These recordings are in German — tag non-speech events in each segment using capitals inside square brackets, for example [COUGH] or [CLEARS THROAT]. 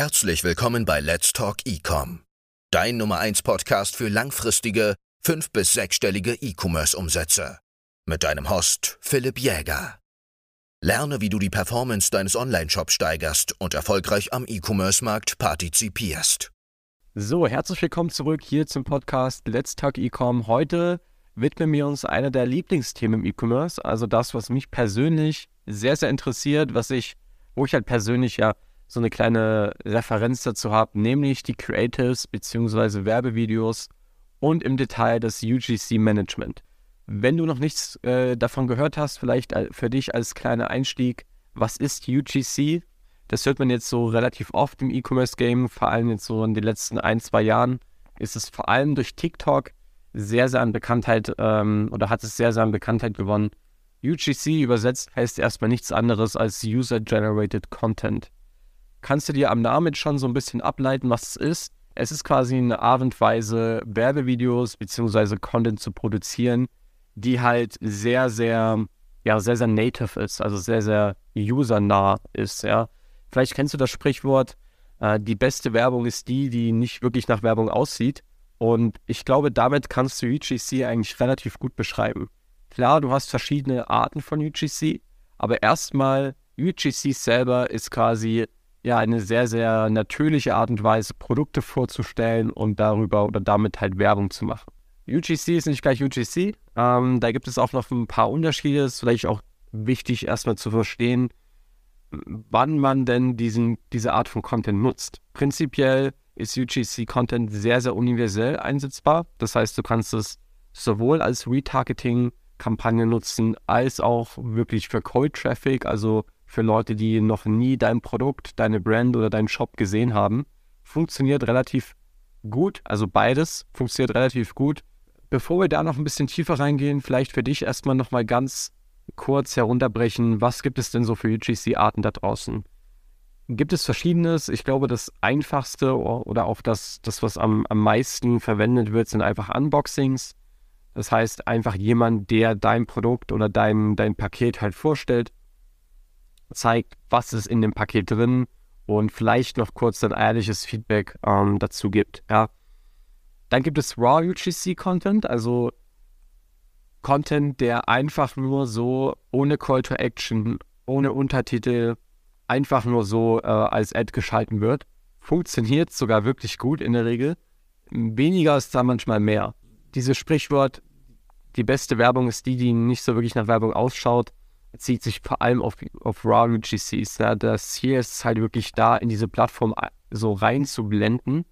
Herzlich willkommen bei Let's Talk Ecom, dein Nummer 1 Podcast für langfristige, fünf- bis sechsstellige E-Commerce-Umsätze. Mit deinem Host Philipp Jäger. Lerne, wie du die Performance deines Online-Shops steigerst und erfolgreich am E-Commerce-Markt partizipierst. So, herzlich willkommen zurück hier zum Podcast Let's Talk Ecom. Heute widmen wir uns einer der Lieblingsthemen im E-Commerce, also das, was mich persönlich sehr, sehr interessiert, was ich, wo ich halt persönlich ja so eine kleine Referenz dazu habe, nämlich die Creatives bzw. Werbevideos und im Detail das UGC Management. Wenn du noch nichts äh, davon gehört hast, vielleicht für dich als kleiner Einstieg, was ist UGC? Das hört man jetzt so relativ oft im E-Commerce-Game, vor allem jetzt so in den letzten ein, zwei Jahren ist es vor allem durch TikTok sehr, sehr an Bekanntheit ähm, oder hat es sehr, sehr an Bekanntheit gewonnen. UGC übersetzt heißt erstmal nichts anderes als User-Generated Content kannst du dir am Namen schon so ein bisschen ableiten, was es ist. Es ist quasi eine Art und Weise, Werbevideos bzw. Content zu produzieren, die halt sehr, sehr, ja, sehr, sehr native ist, also sehr, sehr usernah ist, ja. Vielleicht kennst du das Sprichwort, äh, die beste Werbung ist die, die nicht wirklich nach Werbung aussieht. Und ich glaube, damit kannst du UGC eigentlich relativ gut beschreiben. Klar, du hast verschiedene Arten von UGC, aber erstmal, UGC selber ist quasi ja eine sehr, sehr natürliche Art und Weise, Produkte vorzustellen und darüber oder damit halt Werbung zu machen. UGC ist nicht gleich UGC. Ähm, da gibt es auch noch ein paar Unterschiede. Es ist vielleicht auch wichtig, erstmal zu verstehen, wann man denn diesen, diese Art von Content nutzt. Prinzipiell ist UGC-Content sehr, sehr universell einsetzbar. Das heißt, du kannst es sowohl als Retargeting-Kampagne nutzen, als auch wirklich für Cold Traffic, also für Leute, die noch nie dein Produkt, deine Brand oder deinen Shop gesehen haben. Funktioniert relativ gut, also beides funktioniert relativ gut. Bevor wir da noch ein bisschen tiefer reingehen, vielleicht für dich erstmal nochmal ganz kurz herunterbrechen, was gibt es denn so für UGC-Arten da draußen? Gibt es verschiedenes? Ich glaube, das einfachste oder auch das, das was am, am meisten verwendet wird, sind einfach Unboxings. Das heißt, einfach jemand, der dein Produkt oder dein, dein Paket halt vorstellt zeigt, was ist in dem Paket drin und vielleicht noch kurz ein ehrliches Feedback ähm, dazu gibt. Ja. Dann gibt es Raw UGC Content, also Content, der einfach nur so ohne Call to Action, ohne Untertitel, einfach nur so äh, als Ad geschalten wird. Funktioniert sogar wirklich gut in der Regel. Weniger ist da manchmal mehr. Dieses Sprichwort, die beste Werbung ist die, die nicht so wirklich nach Werbung ausschaut, zieht sich vor allem auf, auf RAW UGCs. Ja. Das Ziel ist halt wirklich da, in diese Plattform so reinzublenden,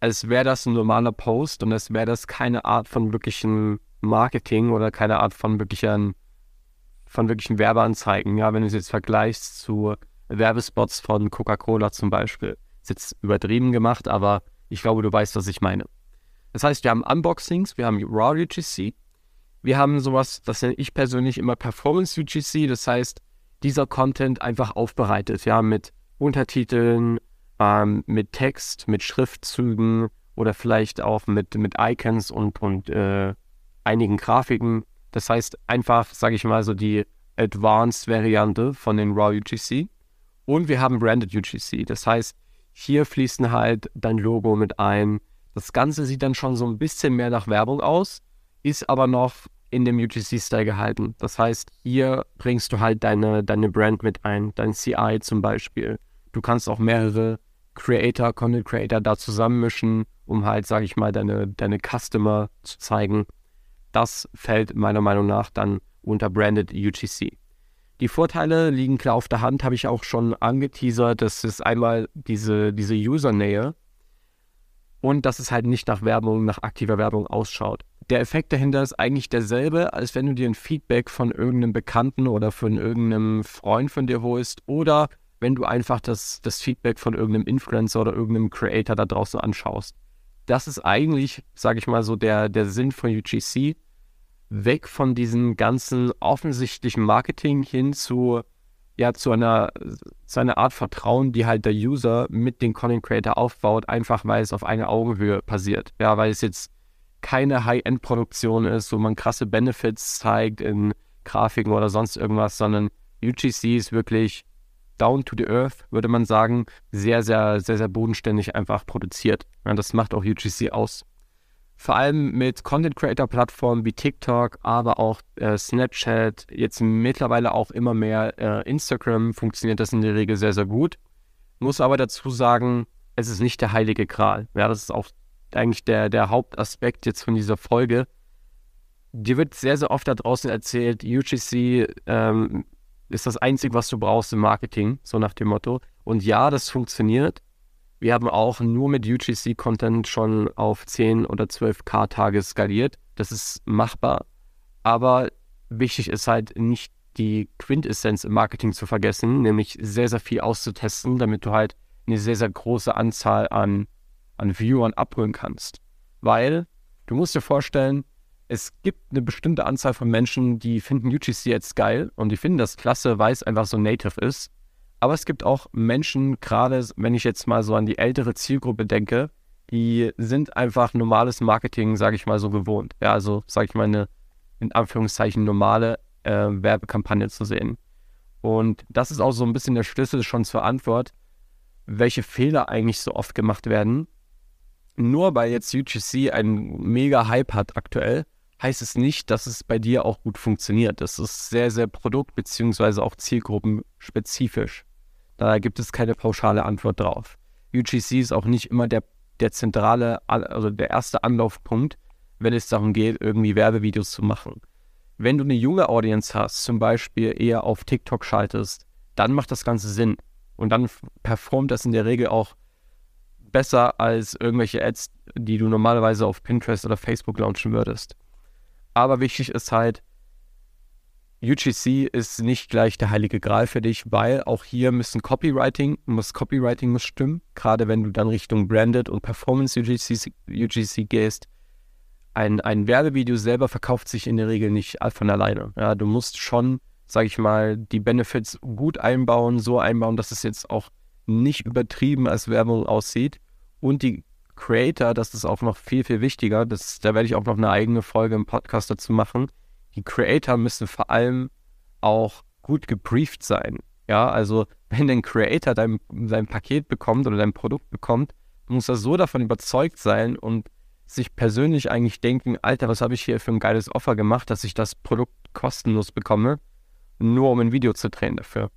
als wäre das ein normaler Post und als wäre das keine Art von wirklichem Marketing oder keine Art von wirklichen, von wirklichen Werbeanzeigen. Ja, wenn du es jetzt vergleichst zu Werbespots von Coca-Cola zum Beispiel. Ist jetzt übertrieben gemacht, aber ich glaube, du weißt, was ich meine. Das heißt, wir haben Unboxings, wir haben RAW UGC, wir haben sowas, das nenne ich persönlich immer Performance UGC, das heißt, dieser Content einfach aufbereitet, ja, mit Untertiteln, ähm, mit Text, mit Schriftzügen oder vielleicht auch mit, mit Icons und, und äh, einigen Grafiken. Das heißt, einfach, sage ich mal, so die Advanced-Variante von den RAW UGC. Und wir haben Branded UGC. Das heißt, hier fließen halt dein Logo mit ein. Das Ganze sieht dann schon so ein bisschen mehr nach Werbung aus, ist aber noch in dem UGC-Style gehalten. Das heißt, hier bringst du halt deine, deine Brand mit ein, dein CI zum Beispiel. Du kannst auch mehrere Creator, Content Creator da zusammenmischen, um halt, sage ich mal, deine, deine Customer zu zeigen. Das fällt meiner Meinung nach dann unter Branded UGC. Die Vorteile liegen klar auf der Hand, habe ich auch schon angeteasert. Das ist einmal diese, diese User-Nähe und dass es halt nicht nach Werbung, nach aktiver Werbung ausschaut der Effekt dahinter ist eigentlich derselbe, als wenn du dir ein Feedback von irgendeinem Bekannten oder von irgendeinem Freund von dir holst oder wenn du einfach das, das Feedback von irgendeinem Influencer oder irgendeinem Creator da draußen anschaust. Das ist eigentlich, sage ich mal so, der, der Sinn von UGC. Weg von diesem ganzen offensichtlichen Marketing hin zu, ja, zu einer, zu einer Art Vertrauen, die halt der User mit dem Content Creator aufbaut, einfach weil es auf einer Augenhöhe passiert. Ja, weil es jetzt keine High-End-Produktion ist, wo man krasse Benefits zeigt in Grafiken oder sonst irgendwas, sondern UGC ist wirklich down to the earth, würde man sagen, sehr, sehr, sehr, sehr bodenständig einfach produziert. Ja, das macht auch UGC aus. Vor allem mit Content Creator Plattformen wie TikTok, aber auch äh, Snapchat, jetzt mittlerweile auch immer mehr äh, Instagram funktioniert das in der Regel sehr, sehr gut. Muss aber dazu sagen, es ist nicht der heilige Gral. Ja, das ist auch eigentlich der, der Hauptaspekt jetzt von dieser Folge. Dir wird sehr, sehr oft da draußen erzählt, UGC ähm, ist das Einzige, was du brauchst im Marketing, so nach dem Motto. Und ja, das funktioniert. Wir haben auch nur mit UGC-Content schon auf 10 oder 12k Tage skaliert. Das ist machbar. Aber wichtig ist halt nicht die Quintessenz im Marketing zu vergessen, nämlich sehr, sehr viel auszutesten, damit du halt eine sehr, sehr große Anzahl an, an Viewern abholen kannst. Weil du musst dir vorstellen, es gibt eine bestimmte Anzahl von Menschen, die finden UGC jetzt geil und die finden das klasse, weil es einfach so native ist. Aber es gibt auch Menschen, gerade wenn ich jetzt mal so an die ältere Zielgruppe denke, die sind einfach normales Marketing, sage ich mal so, gewohnt. Ja, also sage ich mal eine in Anführungszeichen normale äh, Werbekampagne zu sehen. Und das ist auch so ein bisschen der Schlüssel schon zur Antwort, welche Fehler eigentlich so oft gemacht werden. Nur weil jetzt UGC einen mega Hype hat aktuell, heißt es nicht, dass es bei dir auch gut funktioniert. Das ist sehr, sehr produkt- bzw. auch zielgruppenspezifisch. Da gibt es keine pauschale Antwort drauf. UGC ist auch nicht immer der, der zentrale, also der erste Anlaufpunkt, wenn es darum geht, irgendwie Werbevideos zu machen. Wenn du eine junge Audience hast, zum Beispiel eher auf TikTok schaltest, dann macht das Ganze Sinn. Und dann performt das in der Regel auch besser als irgendwelche Ads, die du normalerweise auf Pinterest oder Facebook launchen würdest. Aber wichtig ist halt, UGC ist nicht gleich der heilige Gral für dich, weil auch hier müssen Copywriting, muss Copywriting muss stimmen. Gerade wenn du dann Richtung Branded und Performance UGC, UGC gehst. Ein, ein Werbevideo selber verkauft sich in der Regel nicht von alleine. Ja, du musst schon, sag ich mal, die Benefits gut einbauen, so einbauen, dass es jetzt auch nicht übertrieben als Werbung aussieht. Und die Creator, das ist auch noch viel, viel wichtiger. Das, da werde ich auch noch eine eigene Folge im Podcast dazu machen. Die Creator müssen vor allem auch gut gebrieft sein. Ja, also [LAUGHS] wenn ein Creator dein, dein Paket bekommt oder dein Produkt bekommt, muss er so davon überzeugt sein und sich persönlich eigentlich denken, Alter, was habe ich hier für ein geiles Offer gemacht, dass ich das Produkt kostenlos bekomme, nur um ein Video zu drehen dafür.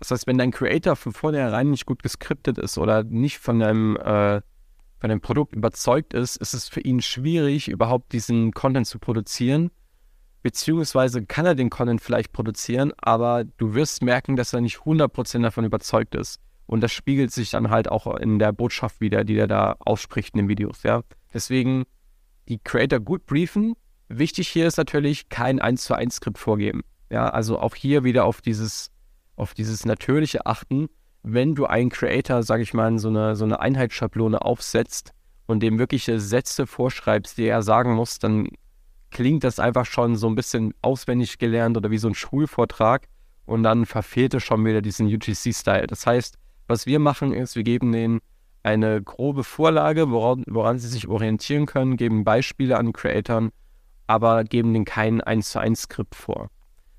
Das heißt, wenn dein Creator von vornherein nicht gut geskriptet ist oder nicht von deinem äh, von dem Produkt überzeugt ist, ist es für ihn schwierig, überhaupt diesen Content zu produzieren. Beziehungsweise kann er den Content vielleicht produzieren, aber du wirst merken, dass er nicht 100% davon überzeugt ist. Und das spiegelt sich dann halt auch in der Botschaft wieder, die er da ausspricht in den Videos. Ja? Deswegen die Creator gut briefen. Wichtig hier ist natürlich kein 1 zu 1 Skript vorgeben. Ja, also auch hier wieder auf dieses, auf dieses Natürliche achten wenn du einen Creator, sage ich mal, so eine, so eine Einheitsschablone aufsetzt und dem wirkliche Sätze vorschreibst, die er sagen muss, dann klingt das einfach schon so ein bisschen auswendig gelernt oder wie so ein Schulvortrag und dann verfehlt es schon wieder diesen UGC-Style. Das heißt, was wir machen ist, wir geben denen eine grobe Vorlage, woran, woran sie sich orientieren können, geben Beispiele an Creatoren, aber geben denen kein 1 zu 1 Skript vor.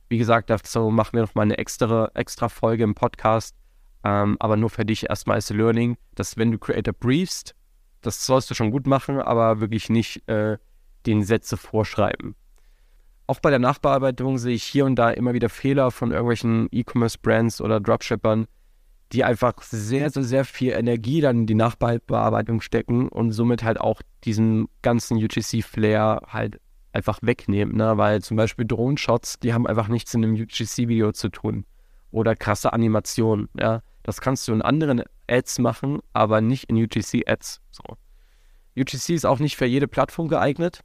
Wie gesagt, dazu machen wir nochmal eine extra, extra Folge im Podcast, ähm, aber nur für dich erstmal als Learning, dass wenn du Creator briefst, das sollst du schon gut machen, aber wirklich nicht äh, den Sätze vorschreiben. Auch bei der Nachbearbeitung sehe ich hier und da immer wieder Fehler von irgendwelchen E-Commerce-Brands oder Dropshippern, die einfach sehr, sehr, sehr viel Energie dann in die Nachbearbeitung stecken und somit halt auch diesen ganzen UGC-Flair halt einfach wegnehmen, ne? weil zum Beispiel Drohnen-Shots, die haben einfach nichts in einem UGC-Video zu tun oder krasse Animationen. Ja, das kannst du in anderen Ads machen, aber nicht in UGC-Ads. So. UGC ist auch nicht für jede Plattform geeignet.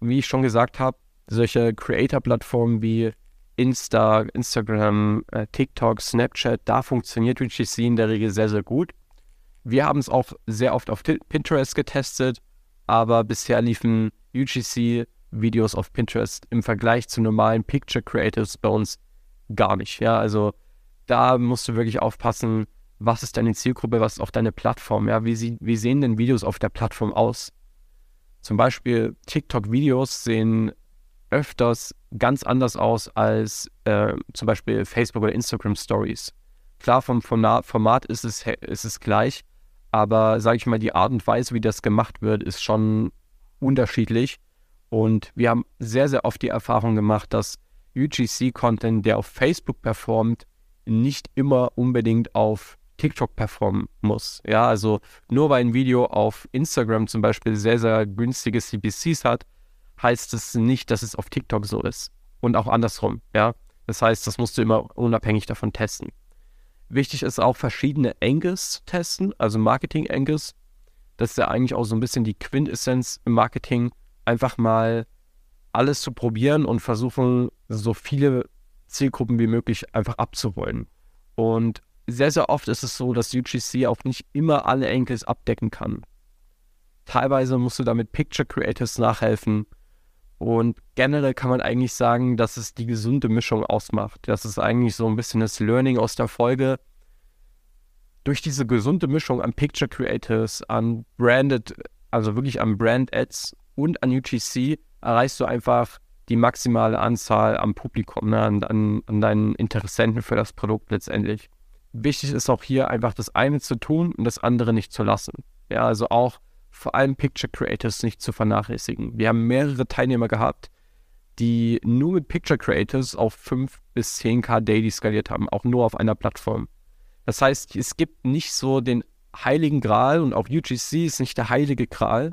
Wie ich schon gesagt habe, solche Creator-Plattformen wie Insta, Instagram, äh, TikTok, Snapchat, da funktioniert UGC in der Regel sehr, sehr gut. Wir haben es auch sehr oft auf Pinterest getestet, aber bisher liefen UGC-Videos auf Pinterest im Vergleich zu normalen Picture Creatives bei uns gar nicht. Ja, also da musst du wirklich aufpassen, was ist deine Zielgruppe, was ist auch deine Plattform, ja, wie, sie, wie sehen denn Videos auf der Plattform aus? Zum Beispiel TikTok-Videos sehen öfters ganz anders aus als äh, zum Beispiel Facebook oder Instagram Stories. Klar, vom Format ist es, ist es gleich, aber sage ich mal, die Art und Weise, wie das gemacht wird, ist schon unterschiedlich. Und wir haben sehr, sehr oft die Erfahrung gemacht, dass UGC-Content, der auf Facebook performt, nicht immer unbedingt auf TikTok performen muss. Ja, also nur weil ein Video auf Instagram zum Beispiel sehr, sehr günstige CPCs hat, heißt es nicht, dass es auf TikTok so ist. Und auch andersrum, ja. Das heißt, das musst du immer unabhängig davon testen. Wichtig ist auch, verschiedene Angles zu testen, also Marketing-Angles. Das ist ja eigentlich auch so ein bisschen die Quintessenz im Marketing. Einfach mal alles zu probieren und versuchen, so viele Zielgruppen wie möglich einfach abzuholen. Und sehr, sehr oft ist es so, dass UGC auch nicht immer alle Angles abdecken kann. Teilweise musst du damit Picture Creators nachhelfen. Und generell kann man eigentlich sagen, dass es die gesunde Mischung ausmacht. Das ist eigentlich so ein bisschen das Learning aus der Folge. Durch diese gesunde Mischung an Picture Creators, an Branded, also wirklich an Brand Ads und an UGC erreichst du einfach die maximale Anzahl am Publikum, ne, an, an, an deinen Interessenten für das Produkt letztendlich. Wichtig ist auch hier einfach das eine zu tun und das andere nicht zu lassen. Ja, also auch vor allem Picture Creators nicht zu vernachlässigen. Wir haben mehrere Teilnehmer gehabt, die nur mit Picture Creators auf 5 bis 10k Daily skaliert haben, auch nur auf einer Plattform. Das heißt, es gibt nicht so den heiligen Gral und auch UGC ist nicht der heilige Gral,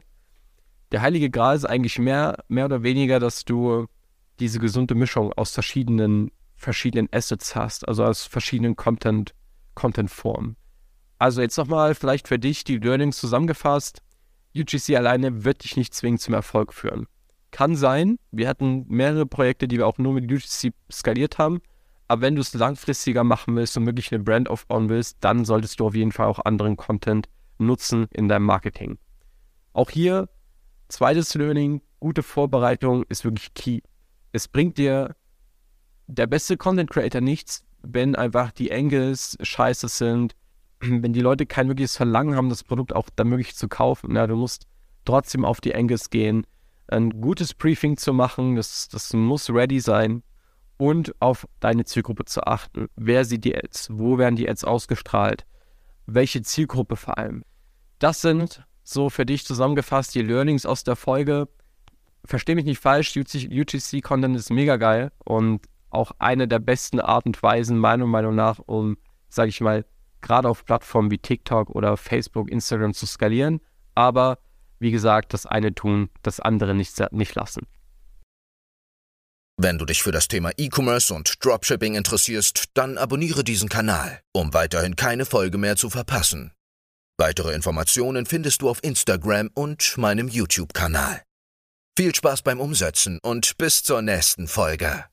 der heilige Gral ist eigentlich mehr, mehr oder weniger, dass du diese gesunde Mischung aus verschiedenen, verschiedenen Assets hast, also aus verschiedenen Content, Content-Formen. Also jetzt nochmal vielleicht für dich die Learnings zusammengefasst. UGC alleine wird dich nicht zwingend zum Erfolg führen. Kann sein, wir hatten mehrere Projekte, die wir auch nur mit UGC skaliert haben, aber wenn du es langfristiger machen willst und wirklich eine Brand aufbauen willst, dann solltest du auf jeden Fall auch anderen Content nutzen in deinem Marketing. Auch hier Zweites Learning, gute Vorbereitung ist wirklich key. Es bringt dir der beste Content Creator nichts, wenn einfach die Angles scheiße sind, [CLEARS THROAT] wenn die Leute kein wirkliches Verlangen haben, das Produkt auch dann möglich zu kaufen. Ja, du musst trotzdem auf die Angles gehen, ein gutes Briefing zu machen, das, das muss ready sein und auf deine Zielgruppe zu achten. Wer sieht die Ads? Wo werden die Ads ausgestrahlt? Welche Zielgruppe vor allem? Das sind so für dich zusammengefasst die Learnings aus der Folge. Versteh mich nicht falsch, UGC-Content ist mega geil und auch eine der besten Art und Weisen, meiner Meinung nach, um, sage ich mal, gerade auf Plattformen wie TikTok oder Facebook, Instagram zu skalieren. Aber wie gesagt, das eine tun, das andere nicht, nicht lassen. Wenn du dich für das Thema E-Commerce und Dropshipping interessierst, dann abonniere diesen Kanal, um weiterhin keine Folge mehr zu verpassen. Weitere Informationen findest du auf Instagram und meinem YouTube-Kanal. Viel Spaß beim Umsetzen und bis zur nächsten Folge.